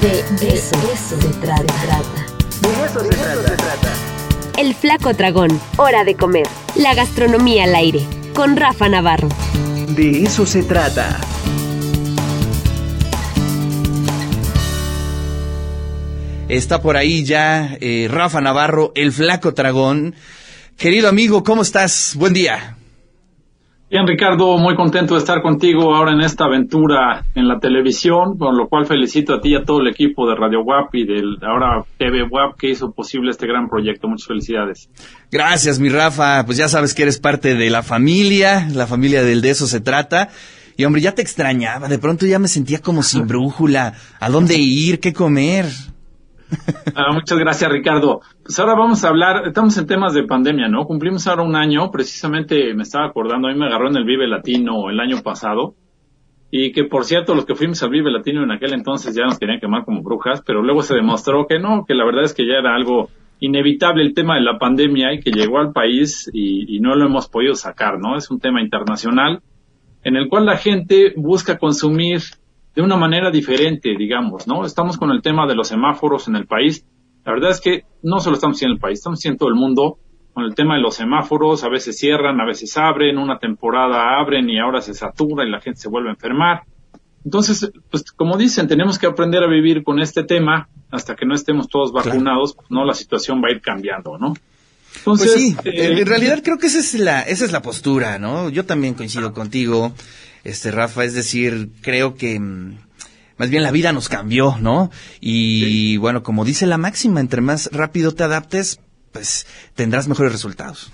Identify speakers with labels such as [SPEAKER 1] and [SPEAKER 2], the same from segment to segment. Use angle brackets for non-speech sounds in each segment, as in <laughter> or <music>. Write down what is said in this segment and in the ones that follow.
[SPEAKER 1] De eso, se trata.
[SPEAKER 2] De eso, se, trata.
[SPEAKER 1] El flaco dragón. Hora de comer. La gastronomía al aire. Con Rafa Navarro.
[SPEAKER 2] De eso se trata.
[SPEAKER 3] Está por ahí ya eh, Rafa Navarro, el flaco dragón. Querido amigo, ¿cómo estás? Buen día.
[SPEAKER 4] Bien, Ricardo, muy contento de estar contigo ahora en esta aventura en la televisión, por lo cual felicito a ti y a todo el equipo de Radio WAP y del ahora TV WAP que hizo posible este gran proyecto. Muchas felicidades.
[SPEAKER 3] Gracias, mi Rafa. Pues ya sabes que eres parte de la familia, la familia del de eso se trata. Y hombre, ya te extrañaba, de pronto ya me sentía como sin <laughs> brújula. ¿A dónde ir? ¿Qué comer?
[SPEAKER 4] Ah, muchas gracias, Ricardo. Pues ahora vamos a hablar, estamos en temas de pandemia, ¿no? Cumplimos ahora un año, precisamente me estaba acordando, a mí me agarró en el Vive Latino el año pasado, y que por cierto, los que fuimos al Vive Latino en aquel entonces ya nos querían quemar como brujas, pero luego se demostró que no, que la verdad es que ya era algo inevitable el tema de la pandemia y que llegó al país y, y no lo hemos podido sacar, ¿no? Es un tema internacional en el cual la gente busca consumir de una manera diferente, digamos, ¿no? Estamos con el tema de los semáforos en el país. La verdad es que no solo estamos en el país, estamos en todo el mundo con el tema de los semáforos. A veces cierran, a veces abren, una temporada abren y ahora se satura y la gente se vuelve a enfermar. Entonces, pues como dicen, tenemos que aprender a vivir con este tema hasta que no estemos todos vacunados, pues no la situación va a ir cambiando, ¿no?
[SPEAKER 3] Entonces, pues sí, eh, en realidad creo que esa es la esa es la postura, ¿no? Yo también coincido contigo este Rafa, es decir, creo que mm, más bien la vida nos cambió, ¿no? Y bueno, como dice la máxima, entre más rápido te adaptes, pues tendrás mejores resultados.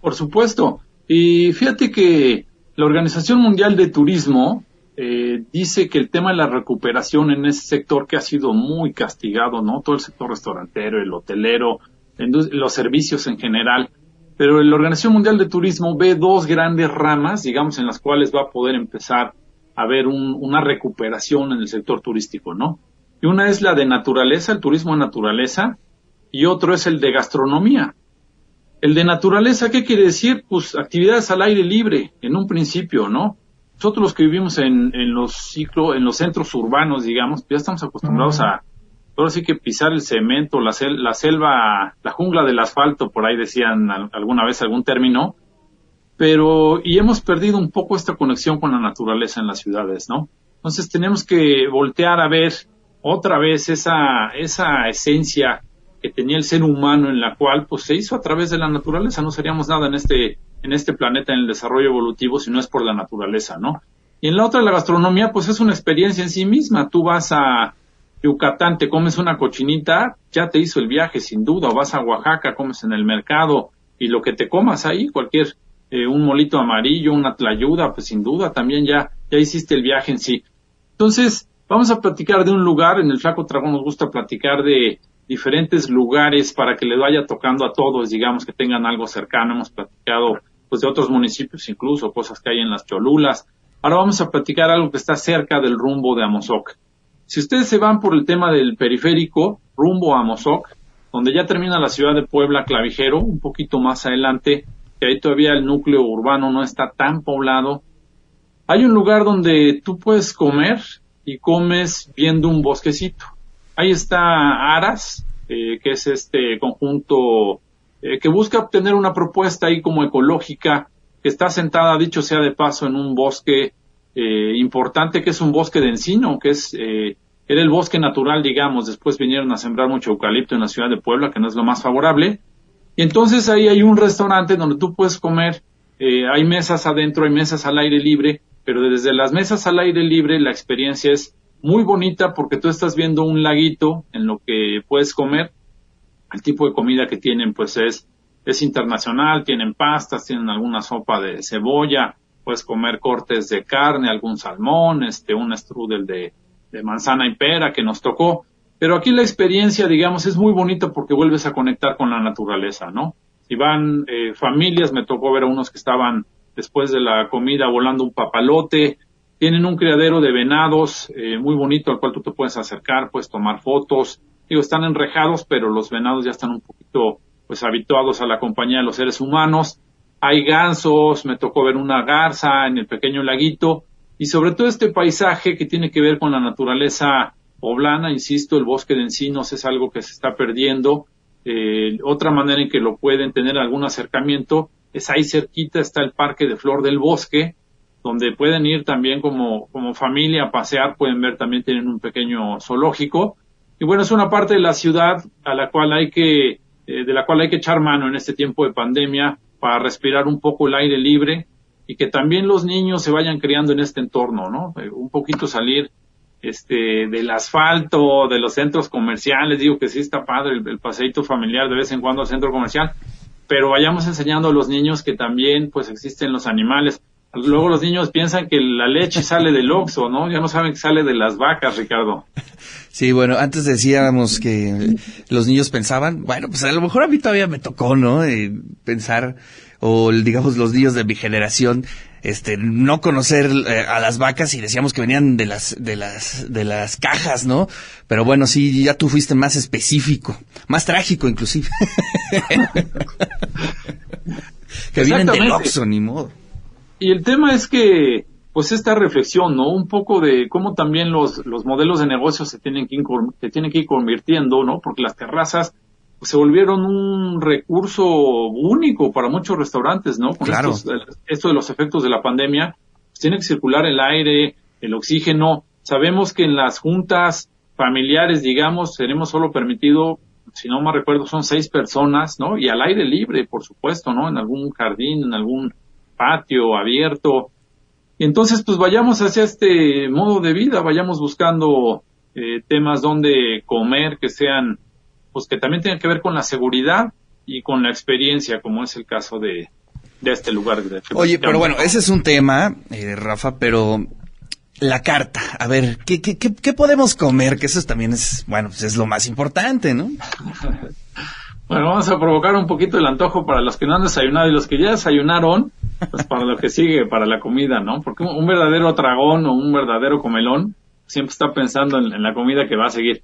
[SPEAKER 4] Por supuesto. Y fíjate que la Organización Mundial de Turismo eh, dice que el tema de la recuperación en ese sector que ha sido muy castigado, ¿no? Todo el sector restaurantero, el hotelero, los servicios en general, pero la Organización Mundial de Turismo ve dos grandes ramas, digamos, en las cuales va a poder empezar a haber una recuperación en el sector turístico, ¿no? Y una es la de naturaleza, el turismo de naturaleza, y otro es el de gastronomía. El de naturaleza, ¿qué quiere decir? Pues actividades al aire libre, en un principio, ¿no? Nosotros los que vivimos en, en los ciclos, en los centros urbanos, digamos, ya estamos acostumbrados a ahora sí que pisar el cemento, la, la selva, la jungla del asfalto, por ahí decían alguna vez algún término, pero y hemos perdido un poco esta conexión con la naturaleza en las ciudades, ¿no? Entonces tenemos que voltear a ver otra vez esa, esa esencia que tenía el ser humano en la cual pues se hizo a través de la naturaleza, no seríamos nada en este, en este planeta en el desarrollo evolutivo si no es por la naturaleza, ¿no? Y en la otra, la gastronomía, pues es una experiencia en sí misma. Tú vas a, Yucatán te comes una cochinita, ya te hizo el viaje sin duda, o vas a Oaxaca, comes en el mercado y lo que te comas ahí, cualquier, eh, un molito amarillo, una tlayuda, pues sin duda también ya, ya hiciste el viaje en sí. Entonces, vamos a platicar de un lugar, en el Flaco Dragón nos gusta platicar de diferentes lugares para que le vaya tocando a todos, digamos, que tengan algo cercano, hemos platicado pues de otros municipios incluso, cosas que hay en las Cholulas. Ahora vamos a platicar algo que está cerca del rumbo de Amozoc. Si ustedes se van por el tema del periférico, rumbo a Mozoc, donde ya termina la ciudad de Puebla Clavijero, un poquito más adelante, que ahí todavía el núcleo urbano no está tan poblado, hay un lugar donde tú puedes comer y comes viendo un bosquecito. Ahí está Aras, eh, que es este conjunto eh, que busca obtener una propuesta ahí como ecológica, que está sentada, dicho sea de paso, en un bosque eh, importante que es un bosque de encino, que es eh, era el bosque natural, digamos. Después vinieron a sembrar mucho eucalipto en la ciudad de Puebla, que no es lo más favorable. Y entonces ahí hay un restaurante donde tú puedes comer. Eh, hay mesas adentro, hay mesas al aire libre, pero desde las mesas al aire libre la experiencia es muy bonita porque tú estás viendo un laguito en lo que puedes comer. El tipo de comida que tienen pues es, es internacional, tienen pastas, tienen alguna sopa de cebolla, puedes comer cortes de carne, algún salmón, este, un strudel de, de manzana y pera que nos tocó. Pero aquí la experiencia, digamos, es muy bonita porque vuelves a conectar con la naturaleza, ¿no? Si van eh, familias, me tocó ver a unos que estaban después de la comida volando un papalote, tienen un criadero de venados eh, muy bonito al cual tú te puedes acercar, puedes tomar fotos. Digo, están enrejados, pero los venados ya están un poquito pues habituados a la compañía de los seres humanos hay gansos, me tocó ver una garza en el pequeño laguito y sobre todo este paisaje que tiene que ver con la naturaleza poblana, insisto, el bosque de encinos es algo que se está perdiendo. Eh, otra manera en que lo pueden tener algún acercamiento es ahí cerquita está el Parque de Flor del Bosque, donde pueden ir también como, como familia a pasear, pueden ver también tienen un pequeño zoológico. Y bueno, es una parte de la ciudad a la cual hay que, eh, de la cual hay que echar mano en este tiempo de pandemia para respirar un poco el aire libre y que también los niños se vayan criando en este entorno, ¿no? Eh, un poquito salir este del asfalto, de los centros comerciales, digo que sí está padre el, el paseíto familiar de vez en cuando al centro comercial, pero vayamos enseñando a los niños que también pues existen los animales. Luego los niños piensan que la leche sale del oxo, ¿no? Ya no saben que sale de las vacas, Ricardo.
[SPEAKER 3] Sí, bueno, antes decíamos que los niños pensaban, bueno, pues a lo mejor a mí todavía me tocó, ¿no? Eh, pensar, o digamos los niños de mi generación, este, no conocer eh, a las vacas y decíamos que venían de las, de las, de las cajas, ¿no? Pero bueno, sí, ya tú fuiste más específico, más trágico inclusive. <laughs> que vienen del Oxxo, ni modo.
[SPEAKER 4] Y el tema es que, pues esta reflexión, ¿no? Un poco de cómo también los, los modelos de negocio se tienen que se tienen que ir convirtiendo, ¿no? Porque las terrazas pues, se volvieron un recurso único para muchos restaurantes, ¿no? Con
[SPEAKER 3] Claro.
[SPEAKER 4] estos- esto de los efectos de la pandemia, pues tiene que circular el aire, el oxígeno. Sabemos que en las juntas familiares, digamos, tenemos solo permitido, si no me recuerdo, son seis personas, ¿no? Y al aire libre, por supuesto, ¿no? En algún jardín, en algún patio abierto. Y entonces, pues vayamos hacia este modo de vida, vayamos buscando eh, temas donde comer que sean, pues que también tengan que ver con la seguridad y con la experiencia, como es el caso de, de este lugar. de-
[SPEAKER 3] Oye, pero bueno,
[SPEAKER 4] ¿no?
[SPEAKER 3] ese es un tema, eh, Rafa, pero la carta, a ver, ¿qué, qué, qué, qué podemos comer? Que eso también es, bueno, pues es lo más importante, ¿no? <laughs>
[SPEAKER 4] Bueno, vamos a provocar un poquito el antojo para los que no han desayunado y los que ya desayunaron, pues para lo que sigue, para la comida, ¿no? Porque un, verdadero tragón o un verdadero comelón siempre está pensando en, la comida que va a seguir.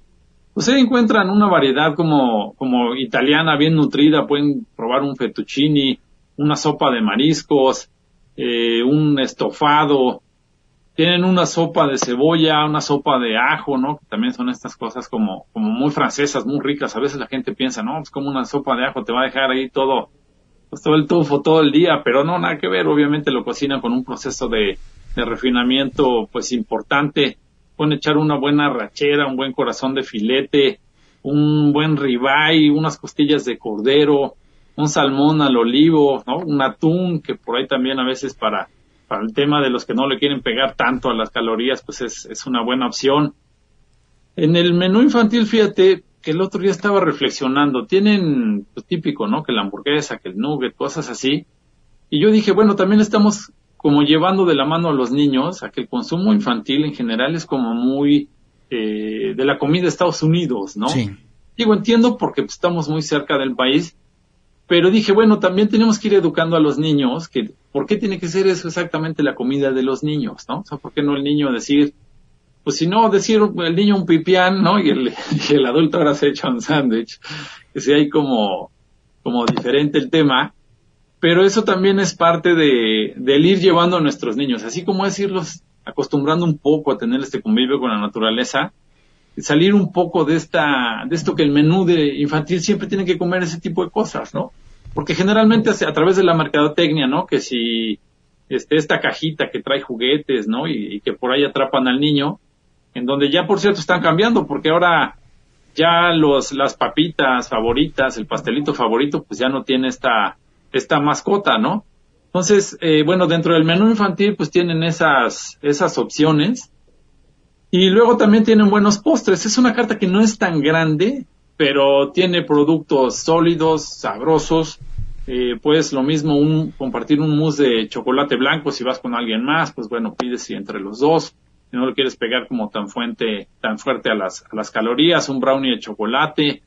[SPEAKER 4] Ustedes encuentran una variedad como, como italiana bien nutrida, pueden probar un fettuccini, una sopa de mariscos, eh, un estofado, tienen una sopa de cebolla, una sopa de ajo, ¿no? También son estas cosas como, como muy francesas, muy ricas. A veces la gente piensa, no, pues como una sopa de ajo te va a dejar ahí todo, pues todo el tufo todo el día, pero no, nada que ver. Obviamente lo cocinan con un proceso de, refinamiento, pues importante. Pueden echar una buena rachera, un buen corazón de filete, un buen ribeye, unas costillas de cordero, un salmón al olivo, ¿no? Un atún, que por ahí también a veces para, para el tema de los que no le quieren pegar tanto a las calorías, pues es, es una buena opción. En el menú infantil, fíjate que el otro día estaba reflexionando, tienen lo típico, ¿no? Que la hamburguesa, que el nugget, cosas así. Y yo dije, bueno, también estamos como llevando de la mano a los niños a que el consumo infantil en general es como muy eh, de la comida de Estados Unidos, ¿no?
[SPEAKER 3] Sí.
[SPEAKER 4] Digo, entiendo porque pues, estamos muy cerca del país, pero dije, bueno, también tenemos que ir educando a los niños que, ¿por qué tiene que ser eso exactamente la comida de los niños, no? O sea, ¿por qué no el niño decir, pues si no, decir el niño un pipián, ¿no? Y el, y el adulto ahora se echa un sándwich. Que si hay como, como diferente el tema. Pero eso también es parte de, del ir llevando a nuestros niños, así como es irlos acostumbrando un poco a tener este convivio con la naturaleza, salir un poco de esta, de esto que el menú de infantil siempre tiene que comer ese tipo de cosas, ¿no? Porque generalmente a través de la mercadotecnia, ¿no? Que si este, esta cajita que trae juguetes, ¿no? Y, y que por ahí atrapan al niño, en donde ya por cierto están cambiando, porque ahora ya los, las papitas favoritas, el pastelito favorito, pues ya no tiene esta, esta mascota, ¿no? Entonces, eh, bueno, dentro del menú infantil, pues tienen esas, esas opciones. Y luego también tienen buenos postres. Es una carta que no es tan grande, pero tiene productos sólidos, sabrosos. Eh, pues lo mismo un, compartir un mousse de chocolate blanco si vas con alguien más, pues bueno, pides y entre los dos. Si no lo quieres pegar como tan fuente, tan fuerte a las, a las calorías, un brownie de chocolate.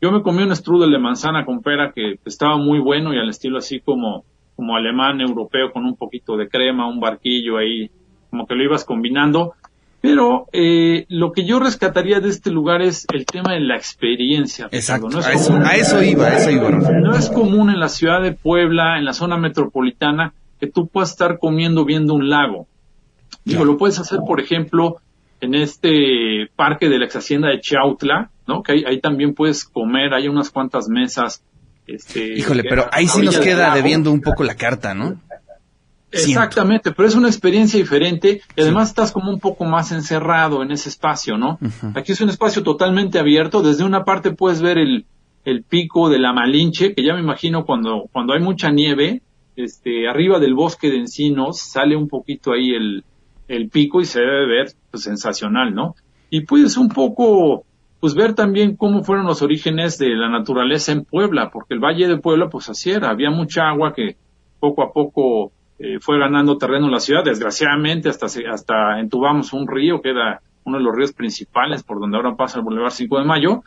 [SPEAKER 4] Yo me comí un strudel de manzana con pera que estaba muy bueno y al estilo así como, como alemán, europeo, con un poquito de crema, un barquillo ahí, como que lo ibas combinando. Pero eh, lo que yo rescataría de este lugar es el tema de la experiencia.
[SPEAKER 3] Exacto,
[SPEAKER 4] No es
[SPEAKER 3] a eso,
[SPEAKER 4] común-
[SPEAKER 3] a eso iba, a eso iba,
[SPEAKER 4] no es común en la ciudad de Puebla, en la zona metropolitana, que tú puedas estar comiendo viendo un lago. Digo, lo puedes hacer, por ejemplo, en este parque de la ex hacienda de Chautla, ¿no? Que ahí, ahí también puedes comer, hay unas cuantas mesas. Este,
[SPEAKER 3] Híjole, pero ahí sí nos queda debiendo un poco la carta, ¿no? Siento.
[SPEAKER 4] Exactamente, pero es una experiencia diferente y además estás como un poco más encerrado en ese espacio, ¿no? Aquí es un espacio totalmente abierto, desde una parte puedes ver el, el pico de la Malinche, que ya me imagino cuando, cuando hay mucha nieve, este, arriba del bosque de encinos sale un poquito ahí el, el pico y se debe ver pues, sensacional, ¿no? Y puedes un poco pues ver también cómo fueron los orígenes de la naturaleza en Puebla, porque el Valle de Puebla pues así era, había mucha agua que poco a poco eh, fue ganando terreno en la ciudad, desgraciadamente hasta hasta entubamos un río que era uno de los ríos principales por donde ahora pasa el Boulevard 5 de Mayo,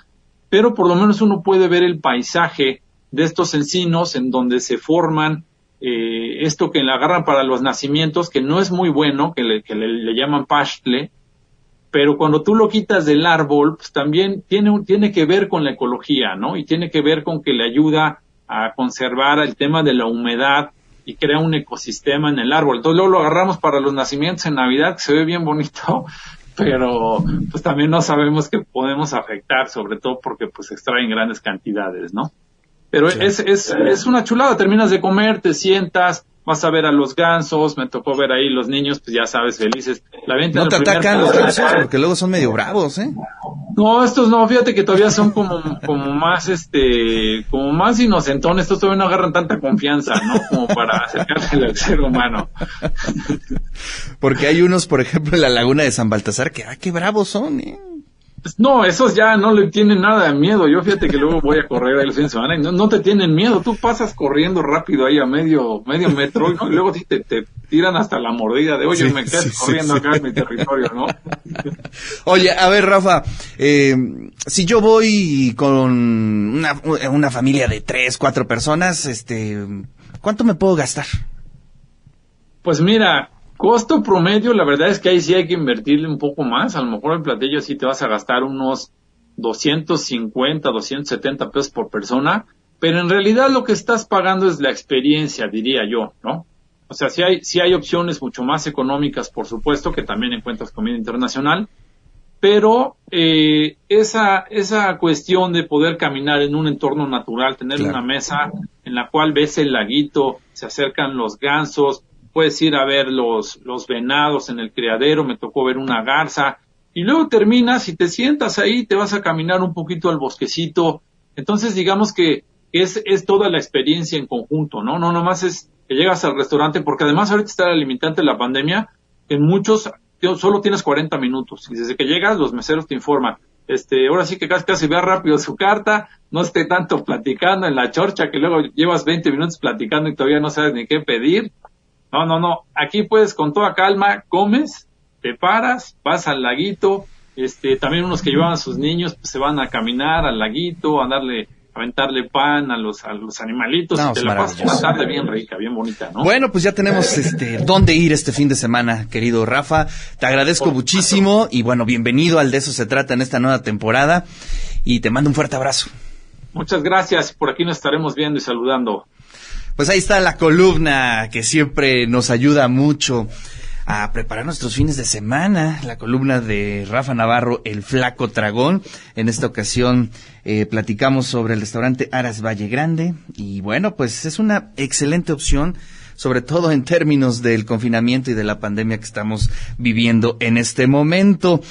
[SPEAKER 4] pero por lo menos uno puede ver el paisaje de estos encinos en donde se forman eh, esto que le agarran para los nacimientos, que no es muy bueno, que le, que le, llaman pastle, pero cuando tú lo quitas del árbol, pues también tiene, un- tiene que ver con la ecología, ¿no? Y tiene que ver con que le ayuda a conservar el tema de la humedad y crea un ecosistema en el árbol. Entonces luego lo agarramos para los nacimientos en Navidad, que se ve bien bonito, <laughs> pero pues también no sabemos que podemos afectar, sobre todo porque pues extraen grandes cantidades, ¿no? Pero es, es, es una chulada, terminas de comer, te sientas, vas a ver a los gansos, me tocó ver ahí los niños, pues ya sabes, felices. La venta
[SPEAKER 3] No te atacan los gansos porque luego son medio bravos, ¿eh?
[SPEAKER 4] No, estos no, fíjate que todavía son como, como más, este, como más inocentones, estos todavía no agarran tanta confianza, ¿no? Como para acercarse al ser humano.
[SPEAKER 3] Porque hay unos, por ejemplo, en la laguna de San Baltasar que, ah, qué bravos son, ¿eh?
[SPEAKER 4] Pues, No, esos ya no le tienen nada de miedo. Yo fíjate que luego voy a correr ahí el fin de semana y no, no te tienen miedo. Tú pasas corriendo rápido ahí a medio, medio metro y, ¿no? y luego sí te, te tiran hasta la mordida de, oye,
[SPEAKER 3] Sí,
[SPEAKER 4] me quedas
[SPEAKER 3] sí,
[SPEAKER 4] corriendo
[SPEAKER 3] sí.
[SPEAKER 4] acá en mi territorio, ¿no? <laughs>
[SPEAKER 3] Oye, a ver, Rafa, eh, si yo voy con una, una familia de tres, cuatro personas, este, ¿cuánto me puedo gastar?
[SPEAKER 4] Pues mira, costo promedio, la verdad es que ahí sí hay que invertirle un poco más. A lo mejor el platillo sí te vas a gastar unos 250, 270 pesos por persona, pero en realidad lo que estás pagando es la experiencia, diría yo, ¿no? O sea, sí hay, sí hay opciones mucho más económicas, por supuesto, que también encuentras comida internacional, pero eh, esa, esa cuestión de poder caminar en un entorno natural, tener
[SPEAKER 3] Claro.
[SPEAKER 4] una mesa en la cual ves el laguito, se acercan los gansos, puedes ir a ver los, los venados en el criadero, me tocó ver una garza, y luego terminas y te sientas ahí, te vas a caminar un poquito al bosquecito, entonces digamos que es, es toda la experiencia en conjunto, ¿no? No nomás es que llegas al restaurante, porque además ahorita está la limitante de la pandemia, en muchos solo tienes 40 minutos, y desde que llegas los meseros te informan, este, ahora sí que casi, casi vea rápido su carta, no esté tanto platicando en la chorcha que luego llevas 20 minutos platicando y todavía no sabes ni qué pedir. No, no, no. Aquí puedes con toda calma, comes, te paras, vas al laguito. Este, también unos que llevaban a sus niños pues, se van a caminar al laguito, a darle, a aventarle pan a los, a los animalitos.
[SPEAKER 3] No,
[SPEAKER 4] y te la pasas una tarde bien rica, bien bonita, ¿no?
[SPEAKER 3] Bueno, pues ya tenemos este dónde ir este fin de semana, querido Rafa. Te agradezco
[SPEAKER 4] Por
[SPEAKER 3] muchísimo y bueno, bienvenido al de eso se trata en esta nueva temporada y te mando un fuerte abrazo.
[SPEAKER 4] Muchas gracias. Por aquí nos estaremos viendo y saludando.
[SPEAKER 3] Pues ahí está la columna que siempre nos ayuda mucho a preparar nuestros fines de semana, la columna de Rafa Navarro, El Flaco Tragón. En esta ocasión eh, platicamos sobre el restaurante Aras Valle Grande y bueno, pues es una excelente opción sobre todo en términos del confinamiento y de la pandemia que estamos viviendo en este momento.